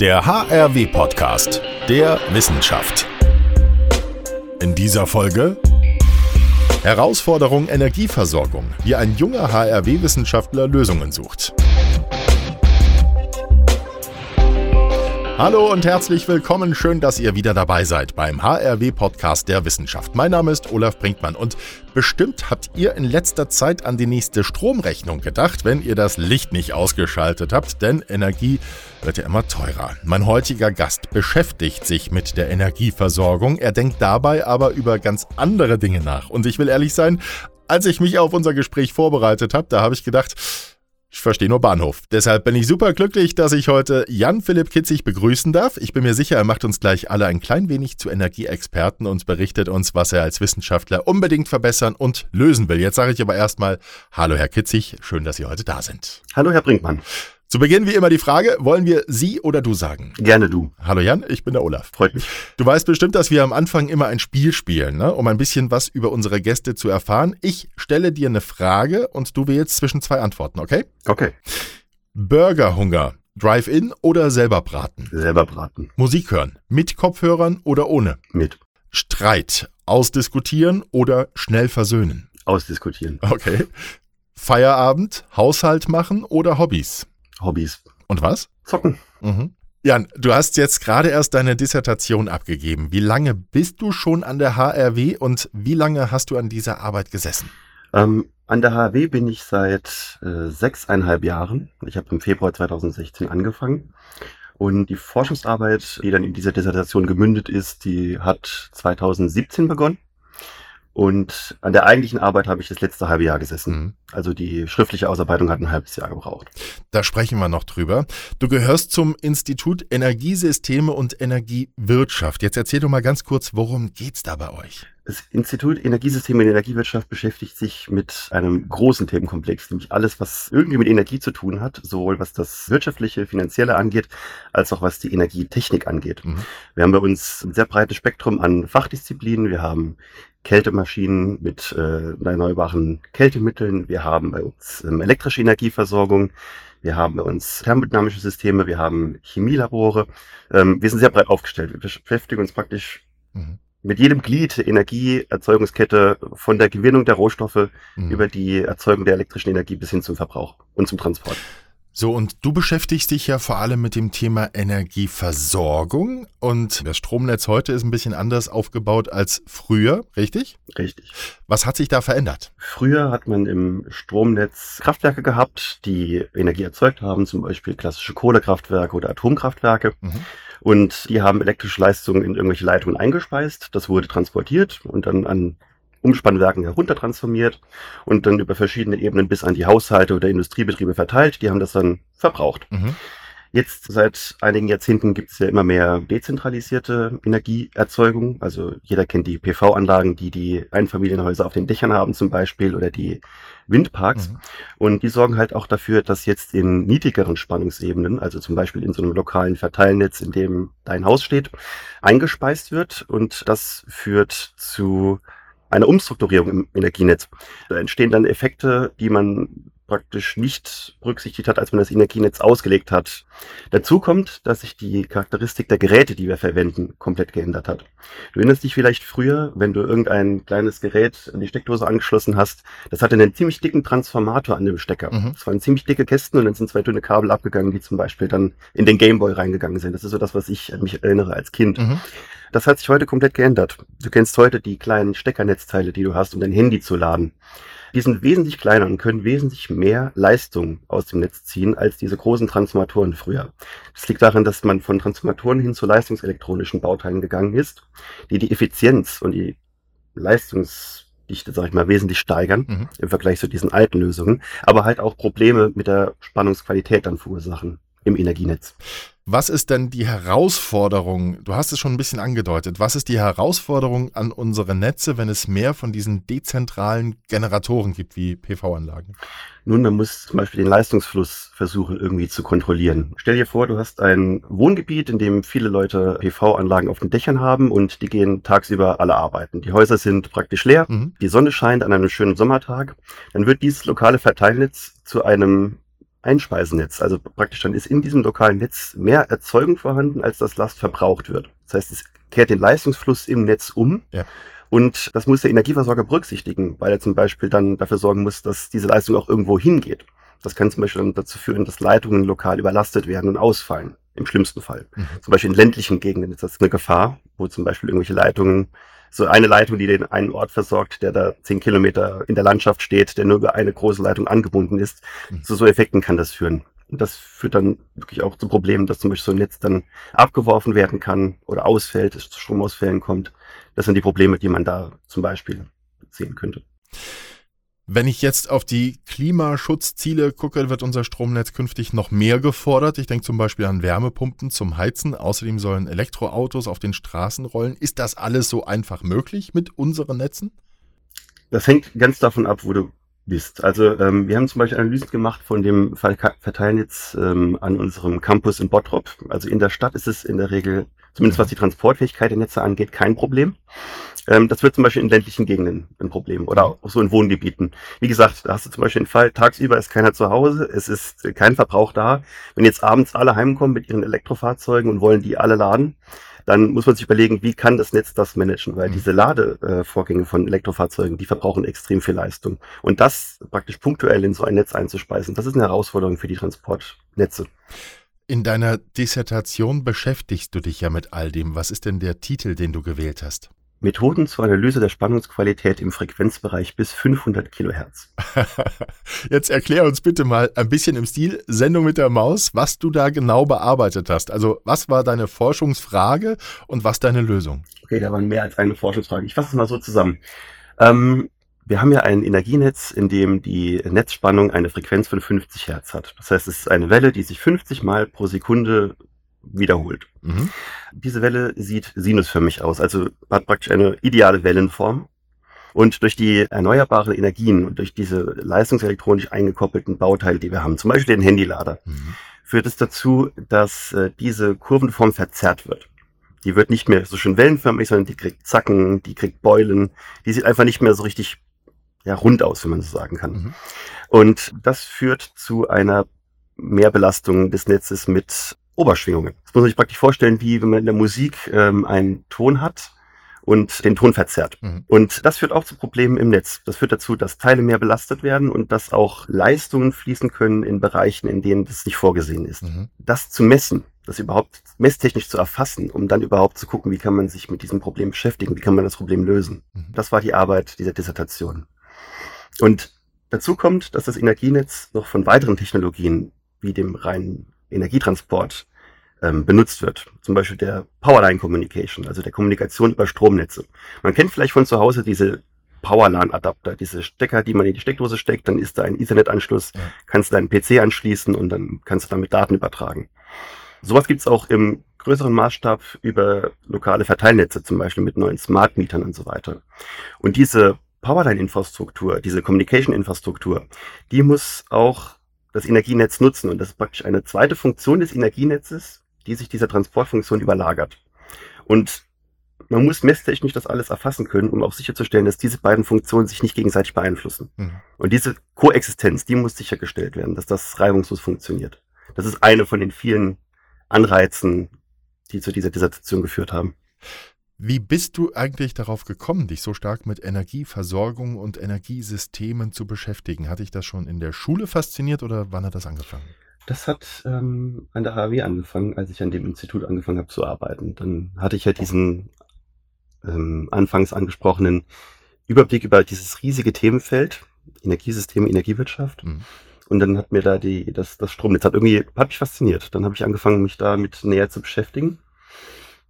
Der HRW-Podcast der Wissenschaft. In dieser Folge Herausforderung Energieversorgung, wie ein junger HRW-Wissenschaftler Lösungen sucht. Hallo und herzlich willkommen. Schön, dass ihr wieder dabei seid beim HRW-Podcast der Wissenschaft. Mein Name ist Olaf Brinkmann und bestimmt habt ihr in letzter Zeit an die nächste Stromrechnung gedacht, wenn ihr das Licht nicht ausgeschaltet habt, denn Energie wird ja immer teurer. Mein heutiger Gast beschäftigt sich mit der Energieversorgung. Er denkt dabei aber über ganz andere Dinge nach. Und ich will ehrlich sein, als ich mich auf unser Gespräch vorbereitet habe, da habe ich gedacht, ich verstehe nur Bahnhof. Deshalb bin ich super glücklich, dass ich heute Jan-Philipp Kitzig begrüßen darf. Ich bin mir sicher, er macht uns gleich alle ein klein wenig zu Energieexperten und berichtet uns, was er als Wissenschaftler unbedingt verbessern und lösen will. Jetzt sage ich aber erstmal Hallo Herr Kitzig, schön, dass Sie heute da sind. Hallo Herr Brinkmann. Zu Beginn wie immer die Frage, wollen wir Sie oder du sagen? Gerne du. Hallo Jan, ich bin der Olaf. Freut mich. Du weißt bestimmt, dass wir am Anfang immer ein Spiel spielen, ne? um ein bisschen was über unsere Gäste zu erfahren. Ich stelle dir eine Frage und du wählst zwischen zwei Antworten, okay? Okay. Burgerhunger, Drive-In oder selber braten? Selber braten. Musik hören, mit Kopfhörern oder ohne? Mit. Streit, ausdiskutieren oder schnell versöhnen? Ausdiskutieren. Okay. Feierabend, Haushalt machen oder Hobbys? Hobbys. Und was? Zocken. Mhm. Jan, du hast jetzt gerade erst deine Dissertation abgegeben. Wie lange bist du schon an der HRW und wie lange hast du an dieser Arbeit gesessen? Ähm, an der HRW bin ich seit äh, sechseinhalb Jahren. Ich habe im Februar 2016 angefangen. Und die Forschungsarbeit, die dann in dieser Dissertation gemündet ist, die hat 2017 begonnen. Und an der eigentlichen Arbeit habe ich das letzte halbe Jahr gesessen. Mhm. Also die schriftliche Ausarbeitung hat ein halbes Jahr gebraucht. Da sprechen wir noch drüber. Du gehörst zum Institut Energiesysteme und Energiewirtschaft. Jetzt erzähl doch mal ganz kurz, worum geht's da bei euch? Das Institut Energiesysteme und Energiewirtschaft beschäftigt sich mit einem großen Themenkomplex, nämlich alles, was irgendwie mit Energie zu tun hat, sowohl was das wirtschaftliche, finanzielle angeht, als auch was die Energietechnik angeht. Mhm. Wir haben bei uns ein sehr breites Spektrum an Fachdisziplinen. Wir haben Kältemaschinen mit äh, erneuerbaren Kältemitteln. Wir haben bei uns ähm, elektrische Energieversorgung. Wir haben bei uns thermodynamische Systeme. Wir haben Chemielabore. Ähm, wir sind sehr breit aufgestellt. Wir beschäftigen uns praktisch mhm mit jedem Glied der Energieerzeugungskette von der Gewinnung der Rohstoffe mhm. über die Erzeugung der elektrischen Energie bis hin zum Verbrauch und zum Transport. So, und du beschäftigst dich ja vor allem mit dem Thema Energieversorgung und das Stromnetz heute ist ein bisschen anders aufgebaut als früher, richtig? Richtig. Was hat sich da verändert? Früher hat man im Stromnetz Kraftwerke gehabt, die Energie erzeugt haben, zum Beispiel klassische Kohlekraftwerke oder Atomkraftwerke. Mhm. Und die haben elektrische Leistungen in irgendwelche Leitungen eingespeist. Das wurde transportiert und dann an Umspannwerken heruntertransformiert und dann über verschiedene Ebenen bis an die Haushalte oder Industriebetriebe verteilt. Die haben das dann verbraucht. Mhm. Jetzt seit einigen Jahrzehnten gibt es ja immer mehr dezentralisierte Energieerzeugung. Also jeder kennt die PV-Anlagen, die die Einfamilienhäuser auf den Dächern haben zum Beispiel oder die Windparks. Mhm. Und die sorgen halt auch dafür, dass jetzt in niedrigeren Spannungsebenen, also zum Beispiel in so einem lokalen Verteilnetz, in dem dein Haus steht, eingespeist wird. Und das führt zu einer Umstrukturierung im Energienetz. Da entstehen dann Effekte, die man praktisch nicht berücksichtigt hat, als man das Energienetz ausgelegt hat. Dazu kommt, dass sich die Charakteristik der Geräte, die wir verwenden, komplett geändert hat. Du erinnerst dich vielleicht früher, wenn du irgendein kleines Gerät an die Steckdose angeschlossen hast, das hatte einen ziemlich dicken Transformator an dem Stecker. Mhm. Das waren ziemlich dicke Kästen und dann sind zwei dünne Kabel abgegangen, die zum Beispiel dann in den Gameboy reingegangen sind. Das ist so das, was ich mich erinnere als Kind. Mhm. Das hat sich heute komplett geändert. Du kennst heute die kleinen Steckernetzteile, die du hast, um dein Handy zu laden. Die sind wesentlich kleiner und können wesentlich mehr Leistung aus dem Netz ziehen als diese großen Transformatoren früher. Das liegt daran, dass man von Transformatoren hin zu leistungselektronischen Bauteilen gegangen ist, die die Effizienz und die Leistungsdichte, sag ich mal, wesentlich steigern mhm. im Vergleich zu diesen alten Lösungen, aber halt auch Probleme mit der Spannungsqualität dann verursachen. Im Energienetz. Was ist denn die Herausforderung? Du hast es schon ein bisschen angedeutet. Was ist die Herausforderung an unsere Netze, wenn es mehr von diesen dezentralen Generatoren gibt wie PV-Anlagen? Nun, man muss zum Beispiel den Leistungsfluss versuchen irgendwie zu kontrollieren. Stell dir vor, du hast ein Wohngebiet, in dem viele Leute PV-Anlagen auf den Dächern haben und die gehen tagsüber alle arbeiten. Die Häuser sind praktisch leer, mhm. die Sonne scheint an einem schönen Sommertag. Dann wird dieses lokale Verteilnetz zu einem Einspeisennetz. Also praktisch dann ist in diesem lokalen Netz mehr Erzeugung vorhanden, als das Last verbraucht wird. Das heißt, es kehrt den Leistungsfluss im Netz um. Ja. Und das muss der Energieversorger berücksichtigen, weil er zum Beispiel dann dafür sorgen muss, dass diese Leistung auch irgendwo hingeht. Das kann zum Beispiel dann dazu führen, dass Leitungen lokal überlastet werden und ausfallen. Im schlimmsten Fall. Mhm. Zum Beispiel in ländlichen Gegenden ist das eine Gefahr, wo zum Beispiel irgendwelche Leitungen so eine Leitung, die den einen Ort versorgt, der da zehn Kilometer in der Landschaft steht, der nur über eine große Leitung angebunden ist. Mhm. Zu so Effekten kann das führen. Und das führt dann wirklich auch zu Problemen, dass zum Beispiel so ein Netz dann abgeworfen werden kann oder ausfällt, es zu Stromausfällen kommt. Das sind die Probleme, die man da zum Beispiel sehen könnte. Wenn ich jetzt auf die Klimaschutzziele gucke, wird unser Stromnetz künftig noch mehr gefordert. Ich denke zum Beispiel an Wärmepumpen zum Heizen. Außerdem sollen Elektroautos auf den Straßen rollen. Ist das alles so einfach möglich mit unseren Netzen? Das hängt ganz davon ab, wo du bist. Also ähm, wir haben zum Beispiel Analysen gemacht von dem Verteilnetz ähm, an unserem Campus in Bottrop. Also in der Stadt ist es in der Regel, zumindest was die Transportfähigkeit der Netze angeht, kein Problem. Ähm, das wird zum Beispiel in ländlichen Gegenden ein Problem oder auch so in Wohngebieten. Wie gesagt, da hast du zum Beispiel den Fall, tagsüber ist keiner zu Hause, es ist kein Verbrauch da. Wenn jetzt abends alle heimkommen mit ihren Elektrofahrzeugen und wollen die alle laden, dann muss man sich überlegen, wie kann das Netz das managen, weil mhm. diese Ladevorgänge von Elektrofahrzeugen, die verbrauchen extrem viel Leistung. Und das praktisch punktuell in so ein Netz einzuspeisen, das ist eine Herausforderung für die Transportnetze. In deiner Dissertation beschäftigst du dich ja mit all dem. Was ist denn der Titel, den du gewählt hast? Methoden zur Analyse der Spannungsqualität im Frequenzbereich bis 500 Kilohertz. Jetzt erklär uns bitte mal ein bisschen im Stil Sendung mit der Maus, was du da genau bearbeitet hast. Also was war deine Forschungsfrage und was deine Lösung? Okay, da waren mehr als eine Forschungsfrage. Ich fasse es mal so zusammen. Ähm, wir haben ja ein Energienetz, in dem die Netzspannung eine Frequenz von 50 Hertz hat. Das heißt, es ist eine Welle, die sich 50 Mal pro Sekunde wiederholt. Mhm. Diese Welle sieht sinusförmig aus, also hat praktisch eine ideale Wellenform. Und durch die erneuerbaren Energien und durch diese leistungselektronisch eingekoppelten Bauteile, die wir haben, zum Beispiel den Handylader, mhm. führt es dazu, dass äh, diese Kurvenform verzerrt wird. Die wird nicht mehr so schön wellenförmig, sondern die kriegt Zacken, die kriegt Beulen. Die sieht einfach nicht mehr so richtig ja, rund aus, wenn man so sagen kann. Mhm. Und das führt zu einer Mehrbelastung des Netzes mit Oberschwingungen. Das muss man sich praktisch vorstellen, wie wenn man in der Musik ähm, einen Ton hat und den Ton verzerrt. Mhm. Und das führt auch zu Problemen im Netz. Das führt dazu, dass Teile mehr belastet werden und dass auch Leistungen fließen können in Bereichen, in denen das nicht vorgesehen ist. Mhm. Das zu messen, das überhaupt messtechnisch zu erfassen, um dann überhaupt zu gucken, wie kann man sich mit diesem Problem beschäftigen, wie kann man das Problem lösen. Mhm. Das war die Arbeit dieser Dissertation. Und dazu kommt, dass das Energienetz noch von weiteren Technologien wie dem reinen Energietransport ähm, benutzt wird. Zum Beispiel der Powerline Communication, also der Kommunikation über Stromnetze. Man kennt vielleicht von zu Hause diese Powerline-Adapter, diese Stecker, die man in die Steckdose steckt, dann ist da ein Ethernet-Anschluss, ja. kannst du deinen PC anschließen und dann kannst du damit Daten übertragen. Sowas gibt's auch im größeren Maßstab über lokale Verteilnetze, zum Beispiel mit neuen Smart-Mietern und so weiter. Und diese Powerline-Infrastruktur, diese Communication-Infrastruktur, die muss auch das Energienetz nutzen. Und das ist praktisch eine zweite Funktion des Energienetzes, die sich dieser Transportfunktion überlagert. Und man muss messtechnisch das alles erfassen können, um auch sicherzustellen, dass diese beiden Funktionen sich nicht gegenseitig beeinflussen. Mhm. Und diese Koexistenz, die muss sichergestellt werden, dass das reibungslos funktioniert. Das ist eine von den vielen Anreizen, die zu dieser Dissertation geführt haben. Wie bist du eigentlich darauf gekommen, dich so stark mit Energieversorgung und Energiesystemen zu beschäftigen? Hat dich das schon in der Schule fasziniert oder wann hat das angefangen? Das hat ähm, an der HW angefangen, als ich an dem Institut angefangen habe zu arbeiten. Dann hatte ich ja diesen ähm, anfangs angesprochenen Überblick über dieses riesige Themenfeld, Energiesysteme, Energiewirtschaft. Mhm. Und dann hat mir da die, das, das Stromnetz hat irgendwie, hat mich fasziniert. Dann habe ich angefangen, mich damit näher zu beschäftigen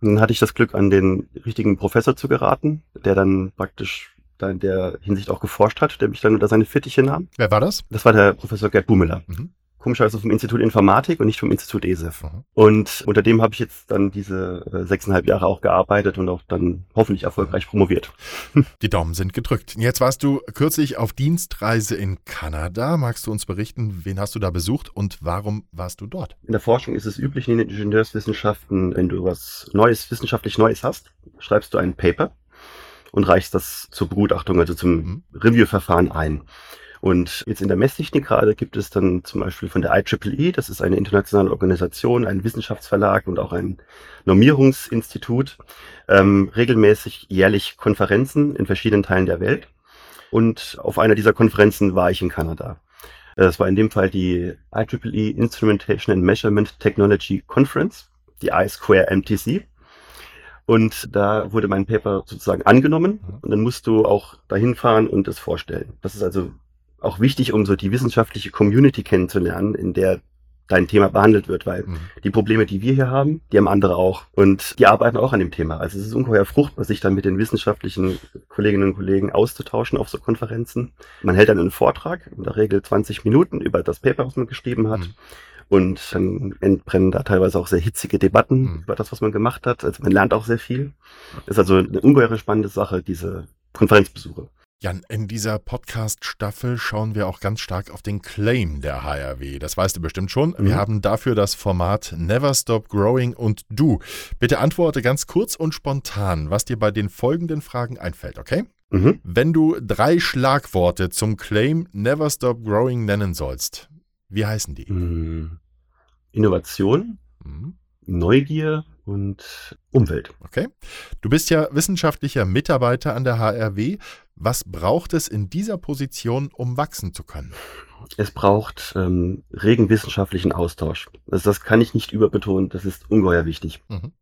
dann hatte ich das Glück, an den richtigen Professor zu geraten, der dann praktisch da in der Hinsicht auch geforscht hat, der mich dann unter seine Fittiche nahm. Wer war das? Das war der Professor Gerd Bumeler. Mhm. Komischerweise vom Institut Informatik und nicht vom Institut ESEF. Mhm. Und unter dem habe ich jetzt dann diese äh, sechseinhalb Jahre auch gearbeitet und auch dann hoffentlich erfolgreich promoviert. Die Daumen sind gedrückt. Jetzt warst du kürzlich auf Dienstreise in Kanada. Magst du uns berichten, wen hast du da besucht und warum warst du dort? In der Forschung ist es üblich in den Ingenieurswissenschaften, wenn du was Neues, wissenschaftlich Neues hast, schreibst du ein Paper und reichst das zur Begutachtung, also zum mhm. Review-Verfahren ein. Und jetzt in der Messtechnik gerade gibt es dann zum Beispiel von der IEEE, das ist eine internationale Organisation, ein Wissenschaftsverlag und auch ein Normierungsinstitut, ähm, regelmäßig jährlich Konferenzen in verschiedenen Teilen der Welt. Und auf einer dieser Konferenzen war ich in Kanada. Das war in dem Fall die IEEE Instrumentation and Measurement Technology Conference, die I-Square-MTC. Und da wurde mein Paper sozusagen angenommen mhm. und dann musst du auch dahin fahren und es vorstellen. Das ist also auch wichtig, um so die wissenschaftliche Community kennenzulernen, in der dein Thema behandelt wird, weil mhm. die Probleme, die wir hier haben, die haben andere auch. Und die arbeiten auch an dem Thema. Also es ist ungeheuer fruchtbar, sich dann mit den wissenschaftlichen Kolleginnen und Kollegen auszutauschen auf so Konferenzen. Man hält dann einen Vortrag, in der Regel 20 Minuten, über das Paper, was man geschrieben hat. Mhm. Und dann entbrennen da teilweise auch sehr hitzige Debatten mhm. über das, was man gemacht hat. Also man lernt auch sehr viel. Das ist also eine ungeheure spannende Sache, diese Konferenzbesuche. Jan, in dieser Podcast-Staffel schauen wir auch ganz stark auf den Claim der HRW. Das weißt du bestimmt schon. Mhm. Wir haben dafür das Format Never Stop Growing und du. Bitte antworte ganz kurz und spontan, was dir bei den folgenden Fragen einfällt, okay? Mhm. Wenn du drei Schlagworte zum Claim Never Stop Growing nennen sollst, wie heißen die? Mhm. Innovation, mhm. Neugier und Umwelt. Okay. Du bist ja wissenschaftlicher Mitarbeiter an der HRW. Was braucht es in dieser Position, um wachsen zu können? Es braucht ähm, regen wissenschaftlichen Austausch. Also das kann ich nicht überbetonen, das ist ungeheuer wichtig. Mhm.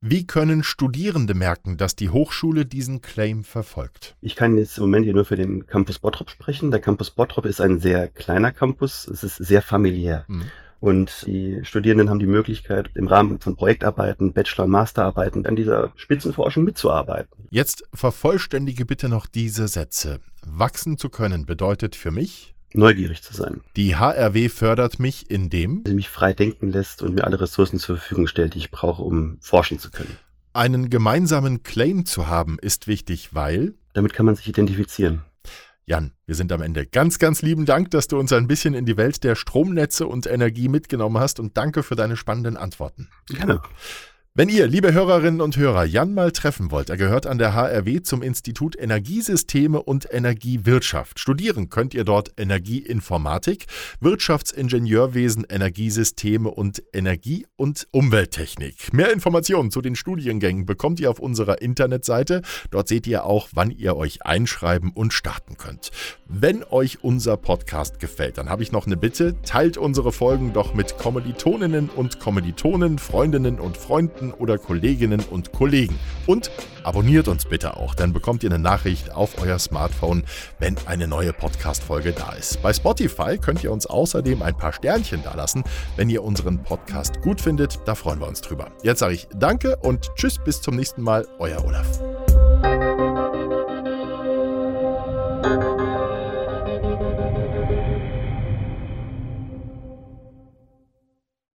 Wie können Studierende merken, dass die Hochschule diesen Claim verfolgt? Ich kann jetzt im Moment hier nur für den Campus Bottrop sprechen. Der Campus Bottrop ist ein sehr kleiner Campus. Es ist sehr familiär. Mhm. Und die Studierenden haben die Möglichkeit, im Rahmen von Projektarbeiten, Bachelor- und Masterarbeiten an dieser Spitzenforschung mitzuarbeiten. Jetzt vervollständige bitte noch diese Sätze. Wachsen zu können bedeutet für mich, neugierig zu sein. Die HRW fördert mich, indem sie mich frei denken lässt und mir alle Ressourcen zur Verfügung stellt, die ich brauche, um forschen zu können. Einen gemeinsamen Claim zu haben ist wichtig, weil damit kann man sich identifizieren. Jan, wir sind am Ende. Ganz, ganz lieben Dank, dass du uns ein bisschen in die Welt der Stromnetze und Energie mitgenommen hast und danke für deine spannenden Antworten. Gerne. Wenn ihr, liebe Hörerinnen und Hörer, Jan mal treffen wollt, er gehört an der HRW zum Institut Energiesysteme und Energiewirtschaft. Studieren könnt ihr dort Energieinformatik, Wirtschaftsingenieurwesen, Energiesysteme und Energie- und Umwelttechnik. Mehr Informationen zu den Studiengängen bekommt ihr auf unserer Internetseite. Dort seht ihr auch, wann ihr euch einschreiben und starten könnt. Wenn euch unser Podcast gefällt, dann habe ich noch eine Bitte. Teilt unsere Folgen doch mit Kommilitoninnen und Kommilitonen, Freundinnen und Freunden Bekannten oder Kolleginnen und Kollegen. Und abonniert uns bitte auch, dann bekommt ihr eine Nachricht auf euer Smartphone, wenn eine neue Podcast-Folge da ist. Bei Spotify könnt ihr uns außerdem ein paar Sternchen dalassen, wenn ihr unseren Podcast gut findet. Da freuen wir uns drüber. Jetzt sage ich Danke und Tschüss, bis zum nächsten Mal, euer Olaf.